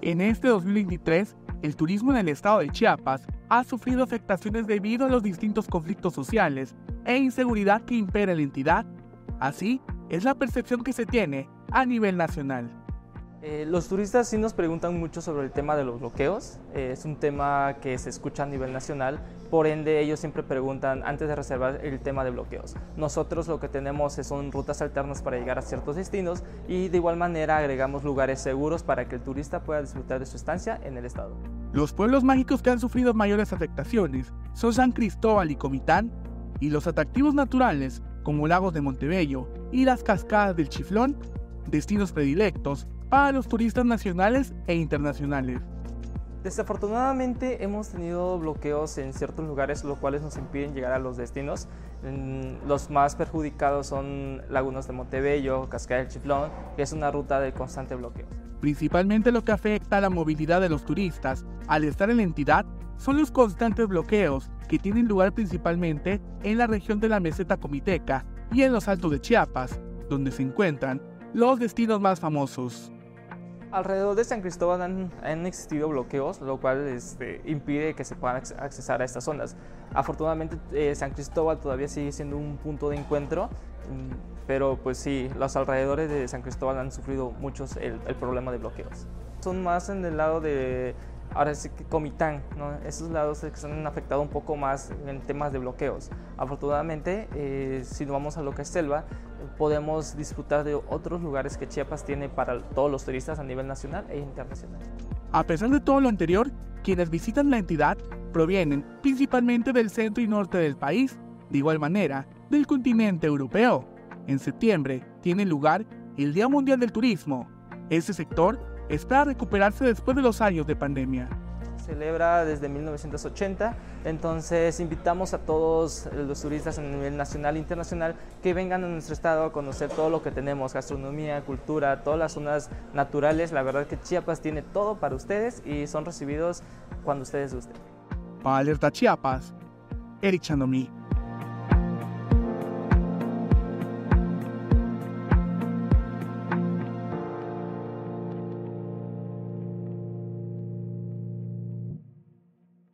En este 2023, el turismo en el estado de Chiapas ha sufrido afectaciones debido a los distintos conflictos sociales e inseguridad que impera en la entidad. Así es la percepción que se tiene a nivel nacional. Eh, los turistas sí nos preguntan mucho sobre el tema de los bloqueos. Eh, es un tema que se escucha a nivel nacional. Por ende, ellos siempre preguntan antes de reservar el tema de bloqueos. Nosotros lo que tenemos son rutas alternas para llegar a ciertos destinos y de igual manera agregamos lugares seguros para que el turista pueda disfrutar de su estancia en el estado. Los pueblos mágicos que han sufrido mayores afectaciones son San Cristóbal y Comitán, y los atractivos naturales como lagos de Montebello y las cascadas del Chiflón, destinos predilectos para los turistas nacionales e internacionales. Desafortunadamente hemos tenido bloqueos en ciertos lugares, los cuales nos impiden llegar a los destinos. Los más perjudicados son lagunas de Montebello, Cascada del Chiflón, que es una ruta de constante bloqueo. Principalmente lo que afecta a la movilidad de los turistas al estar en la entidad son los constantes bloqueos que tienen lugar principalmente en la región de la meseta comiteca y en los altos de Chiapas, donde se encuentran los destinos más famosos. Alrededor de San Cristóbal han, existido bloqueos, lo cual este, impide que se puedan accesar a estas zonas. Afortunadamente eh, San Cristóbal todavía sigue siendo un punto de encuentro, mm, pero pues sí, los alrededores de San Cristóbal han sufrido muchos el problema de bloqueos. Son más en el lado de Ahora sí que Comitán, ¿no? esos lados que se han afectado un poco más en temas de bloqueos. Afortunadamente, eh, si nos vamos a lo que es selva, podemos disfrutar de otros lugares que Chiapas tiene para todos los turistas a nivel nacional e internacional. A pesar de todo lo anterior, quienes visitan la entidad provienen principalmente del centro y norte del país, de igual manera del continente europeo. En septiembre tiene lugar el Día Mundial del Turismo. Este sector espera recuperarse después de los años de pandemia. Celebra desde 1980, entonces invitamos a todos los turistas a nivel nacional e internacional que vengan a nuestro estado a conocer todo lo que tenemos, gastronomía, cultura, todas las zonas naturales. La verdad que Chiapas tiene todo para ustedes y son recibidos cuando ustedes gusten. Para Alerta Chiapas, Eric Chandomí.